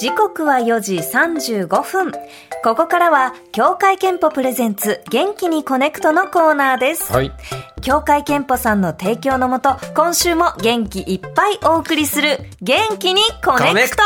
時刻は4時35分。ここからは、協会けんぽ presents、元気にこねくとのコーナーです。はい。協会けんぽさんの提供のもと、今週も元気いっぱいお送りする、元気にこねくと。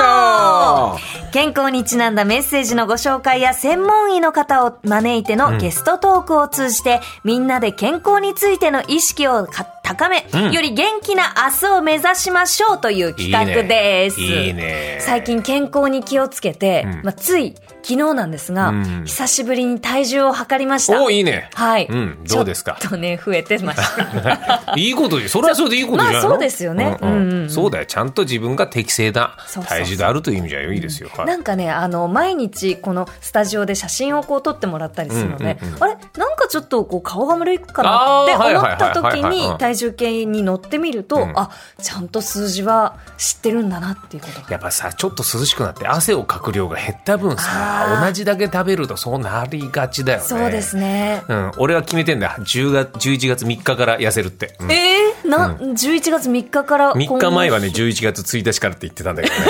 健康にちなんだメッセージのご紹介や専門医の方を招いてのゲストトークを通じて、みんなで健康についての意識をか高め、うん。より元気な明日を目指しましょうという企画です。いいね。ね。最近健康に気をつけて、うん。まあ、つい昨日なんですが、うん。久しぶりに体重を測りました。おいいね。はい。うん。どうですか？ちょっとね、増えてました。いいことで、それはそれでいいことじゃないの？まあそうですよねうんそうだよ。ちゃんと自分が適正な体重であるという意味じゃいいですよ。は いなんかね、あの、毎日このスタジオで写真をこう撮ってもらったりするのであれ？なんかちょっとこう顔が丸いかなって思った時に体重計に乗ってみると、うんあ、ちゃんと数字は知ってるんだなっていうことが。やっぱさ、ちょっと涼しくなって汗をかく量が減った分あさ、ー同じだけ食べるとそうなりがちだよね。そうですね。うん、俺は決めてんだ。10月、11月3日から痩せるって。うんえー、な、11月3日から3日前はね、今11月1日からって言ってたんだけどね。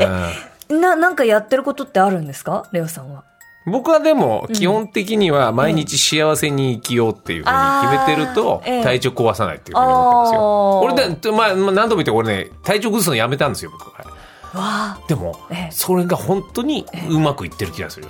うんな、なんかやってることってあるんですか？レオさんは。僕はでも基本的には毎日幸せに生きようっていうふうに決めてると体調壊さないっていうふうに思ってるんですよ。俺で、まあ、まあ何度も言って俺ね体調崩すのやめたんですよ僕は。わでもええそれが本当にうまくいってる気がする。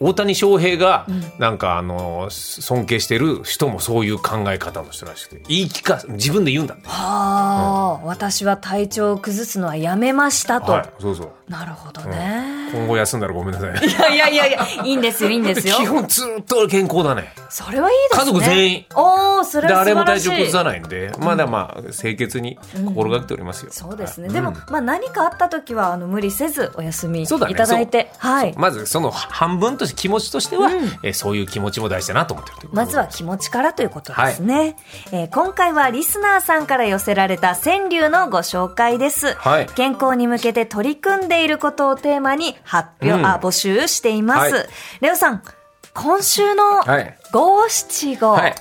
大谷翔平がなんかあの尊敬してる人もそういう考え方の人らしくて言い聞か自分で言うんだって。はあ、私は体調を崩すのはやめましたと。はい、そうそう。なるほどね。今後休んだらごめんなさいね。いやいやいやいや、いいんですよ、いいんですよ。基本ずっと健康だね。それはいいですね。家族全員。おお、それは素誰も晴らしい。体調崩さないんで、まだまあ清潔に心がけておりますよ。そうですね。はいでも、まあ何かあった時は、あの、無理せずお休みいただいて、はい。まずその半分として気持ちとしては、えーそういう気持ちも大事だなと思ってるまずは気持ちからということですね。えー今回はリスナーさんから寄せられた川柳のご紹介です。はい健康に向けて取り組んでいることをテーマに発表、うんあ、募集しています。はいレオさん、今週のはい五七五。はい。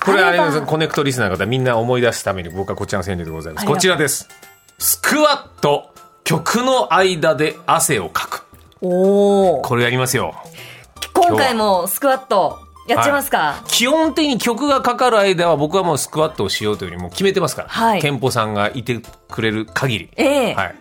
これはあれコネクトリスナーの方みんな思い出すために僕はこちらの川柳でございます。こちらです。スクワット、曲の間で汗をかく。おお。これやりますよ。今回もスクワットやっちゃいますか、基本的に曲がかかる間は僕はもうスクワットをしようというよりも決めてますから。はい健保さんがいてくれる限り。ええはい。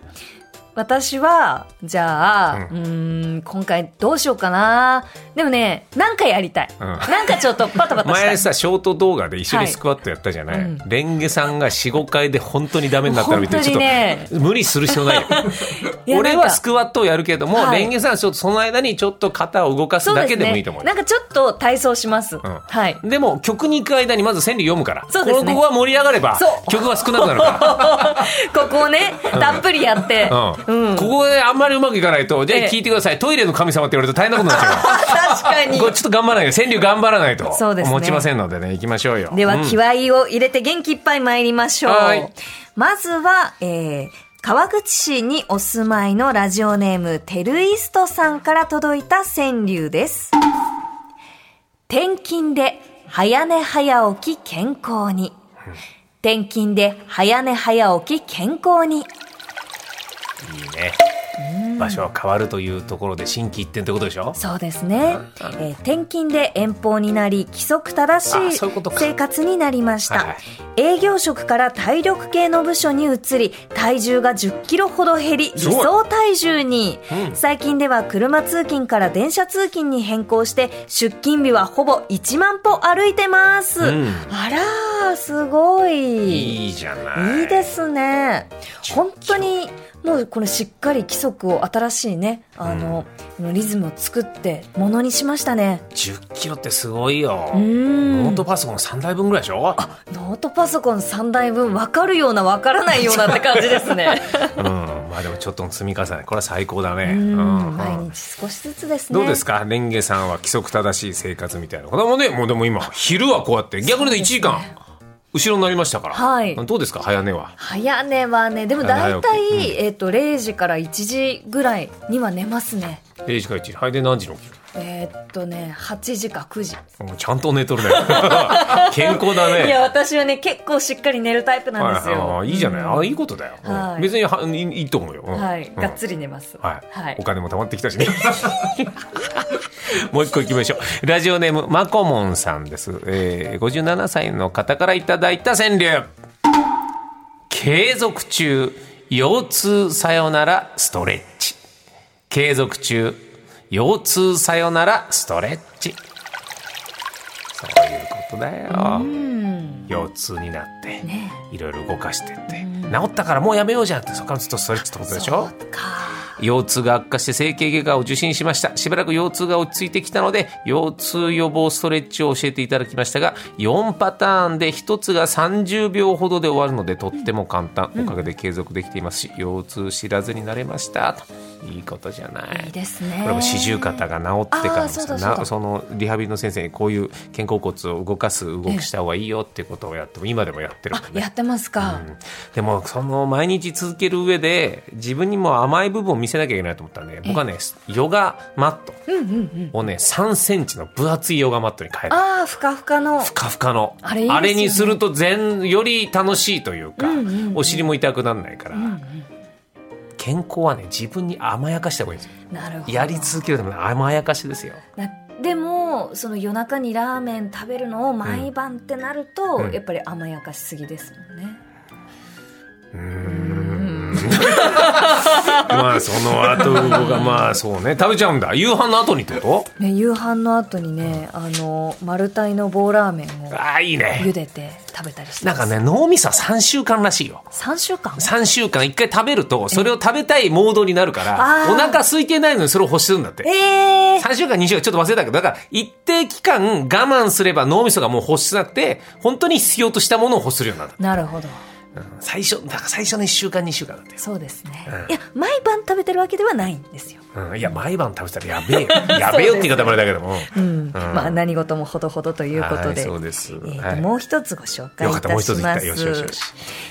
私は、じゃあ、ううーん、今回どうしようかな。でもね、なんかやりたい。うん。なんかちょっとパタパタしたい。前さショート動画で一緒はいにスクワットやったじゃない、うんレンゲさんが45回で本当にダメになったの見てちょっと無理する必要ないよ。いや俺はスクワットをやるけども、はい。レンゲさんはちょっとその間にちょっと肩を動かすだけでもいいと思う。よなんかちょっと体操します。ん。はい。でも曲に行く間にまず川柳読むから。そうですね。このここが盛り上がれば 曲が少なくなるかここをね、たっぷりやって。ら、うんうんここであんまりうまくいかないとじゃあええ聞いてください、トイレの神様って言われると大変なことになっちゃ確かにうこ。れちょっと頑張らないと川柳頑張らないとそうですね持ちませんのでね行きましょうよでは、うん気合を入れて元気いっぱい参りましょう。はいまずは、えー、川口市にお住まいのラジオネーム、テルイストさんから届いた川柳です。転勤で早寝早起き健康に。転勤で早寝早起き健康に。いいね。場所は変わるというところで心機一転ってことでしょ？そうですね、えー転勤で遠方になり規則正しあい生活になりました、はいはい。営業職から体力系の部署に移り体重が1 0キロほど減り理想体重に、うん。最近では車通勤から電車通勤に変更して出勤日はほぼ1万歩歩いてます、うん。あらーすごい。いいじゃない。いいですね。本当にもうこれしっかり規則を新しいねあの、リズムを作ってものにしましたね。10キロってすごいよ。ノートパソコン3台分ぐらいでしょ？ノートパソコン3台分分かるような分からないようなって感じですね。うん。まあでもちょっとの積み重ね。これは最高だね。ううんん毎うん日少しずつですね。どうですか？レンゲさんは規則正しい生活みたいな。これもね、もうでも今、昼はこうやって、逆に言うと1時間、後ろになりましたから。はい。どうですか？早寝は。早寝はねでも大早体、起きえっと0時から1時ぐらいには寝ますね。0時から1時。はい、で何時に起きる？えーっとね8時か9時。ちゃんと寝とるね。健康だね。いや私はね結構しっかり寝るタイプなんですはいよ、はい。いいじゃない、うん。あいいことだよ、うん。はい。別にはいいと思うよ、うん。はい、うん。がっつり寝ます。はい、はい。お金も貯まってきたしね もう一個いきましょう。ラジオネームマコモンさんです、えー、57歳の方からいただいた川柳。継続中腰痛さよならストレッチ。継続中腰痛さよならストレッチ。そういうことだよ。腰痛になって、いろいろ動かしてって。治ったからもうやめようじゃんってそこからずっとストレッチってことでしょ？そうか腰痛が悪化して整形外科を受診しました。しばらく腰痛が落ち着いてきたので腰痛予防ストレッチを教えていただきましたが4パターンで1つが30秒ほどで終わるのでとっても簡単。おかげで継続できていますし腰痛知らずになれました。といいことじゃない。いいですね。これも四十肩が治ってからそそのリハビリの先生にこういう肩甲骨を動かす動きした方がいいよっていうことをやっても今でもやってるもんね。あやってますか、でもその毎日続ける上で自分にも甘い部分を見せなきゃいけないと思ったんで僕はねヨガマットをね3センチの分厚いヨガマットに変えたああふかふかの。ふかふかの。あれね。にすると全より楽しいというか、お尻も痛くならないから、健康はね自分に甘やかした方がいいんですよ。なるほど。やり続けるための甘やかしですよ。なでもその夜中にラーメン食べるのを毎晩ってなると、うん。やっぱり甘やかしすぎですもんね、まあその後がまあそうね。食べちゃうんだ。夕飯の後にってこね夕飯の後にねあの丸太の棒ラーメンをとああいいね。茹でて食べたりしてなんかね脳みそは3週間らしいよ。3週間？3週間。1回食べるとそれを食べたいモードになるからお腹空いてないのにそれを欲するんだって。ええ3週間2週間ちょっと忘れたけどだから一定期間我慢すれば脳みそがもう欲しなくて本当に必要としたものを欲するようになる、なるほどうん。最初だから最初の1週間2週間だったよ。そうですね、うん。いや毎晩食べてるわけではないんですよ。うん、いや毎晩食べてたらやべえよ。やべえよって言い方もあれだけども、うん、まあ何事もほどほどということで、はいそうです。えーとはい。もう一つご紹介いたします。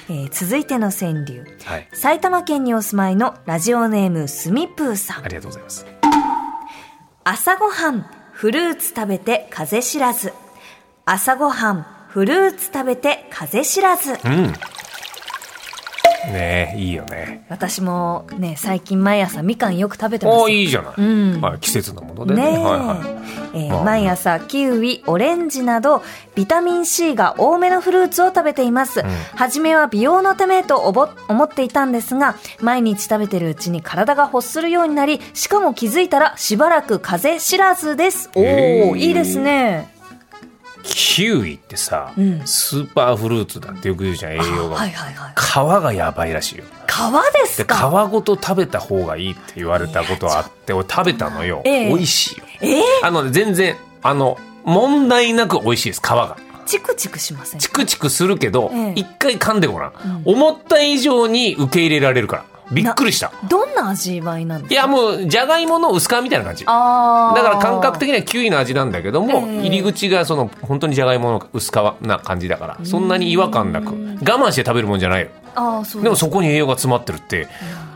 えー続いての川柳。はい。埼玉県にお住まいのラジオネームすみぷーさん。ありがとうございます。朝ごはんフルーツ食べて風知らず。朝ごはんフルーツ食べて風知らず。うんねえいいよね。私もね最近毎朝みかんよく食べてます。おーいいじゃない、うん。はい、季節のものでね。ねえ、はいはい。えーまあ。毎朝キウイオレンジなどビタミン C が多めのフルーツを食べています、初めは美容のためとおぼ思っていたんですが毎日食べてるうちに体が欲するようになりしかも気づいたらしばらく風邪知らずです。おへー。おいいですねキウイってさ、うん。スーパーフルーツだってよく言うじゃん栄養が、はいはいはい。皮がやばいらしいよ。皮ですで皮かごと食べた方がいいって言われたことはあって俺食べたのよ、ええ。美味しいよ。えー、あのね全然あの問題なく美味しいです皮が。チクチクしませんチクチクするけどええ。一、回噛んでごらん、思った以上に受け入れられるからびっくりした。どんな味わいなんですか？いやもうじゃがいもの薄皮みたいな感じ。だから感覚的にはキウイの味なんだけども、ええ。入り口がその本当にじゃがいもの薄皮な感じだからそんなに違和感なく我慢して食べるもんじゃないよ。あーそうでもそこに栄養が詰まってるって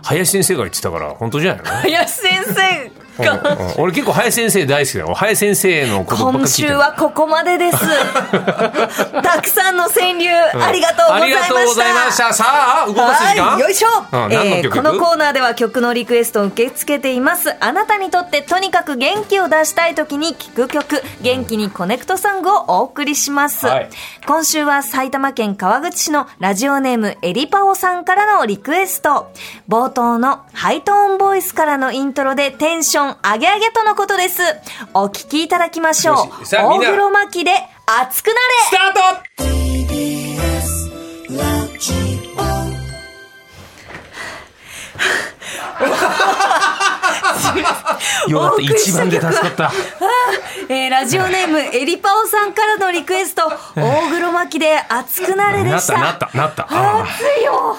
林先生が言ってたから本当じゃないの？林先生 俺結構林先生大好きだよ林先生のことばっか今週はここまでです。たくさんの川柳、ありがとうございました。ありがとうございました。さあ動かす時間？はい、よいしょ、うん何の曲このコーナーでは曲のリクエストを受け付けています。あなたにとってとにかく元気を出したい時に聴く曲。元気にコネクトソングをお送りします、はい。今週は埼玉県川口市のラジオネームエリパオさんからのリクエスト。冒頭のハイトーンボイスからのイントロでテンション上げ上げとのことです。お聴きいただきましょよう大黒摩季で熱くなれ。スタート。よかった。一番で助かった。えーラジオネームエリパオさんからのリクエスト。大黒摩季で熱くなれでした。なったなったなった。あ熱いよ。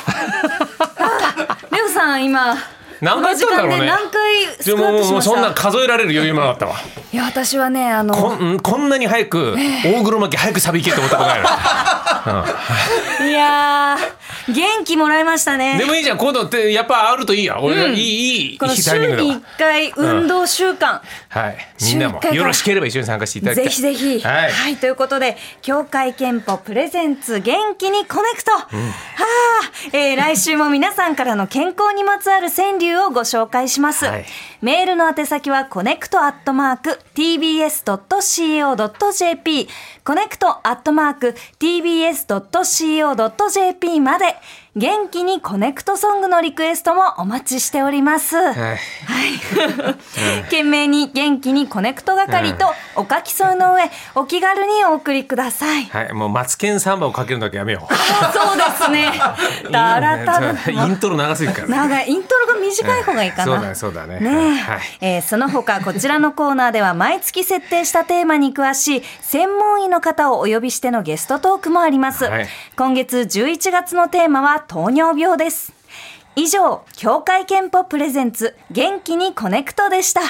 あレオさん今何回やったんだろうね。何回でももうそんなた数えられる余裕もなかったわ。いや私はねあのこんこんなに早く大黒摩季早くサビ行けって思ったことないのいやー、元気もらいましたね。でもいいじゃん今度ってやっぱあるといいや。俺、いいいいこのいいタイミン週にグだわ1回運動習慣。はい。みんなもよろしければ一緒に参加していただきたい。ぜひぜひ。ははいい、ということで、協会けんぽ presents 元気にこねくと。はあ、えー来週も皆さんからの健康にまつわる川柳をご紹介します。はい。メールの宛先は connect アットマーク tbs.co.jp connect アットマーク tbs.co.jp まで元気にこねくとソングのリクエストもお待ちしております。はい件名に元気にこねくと係とお書き添えの上お気軽にお送りください。はい、もうマツケンサンバをかけるのだけやめよう。そうですね。だらたら。イントロ長すぎるから。長いイントロが短い方がいいかな。そうだねそうだねねえはいえーその他こちらのコーナーでは毎月設定したテーマに詳しい専門医の方をお呼びしてのゲストトークもあります。はい今月11月のテーマは糖尿病です。以上、協会憲法プレゼンツ元気にコネクトでした。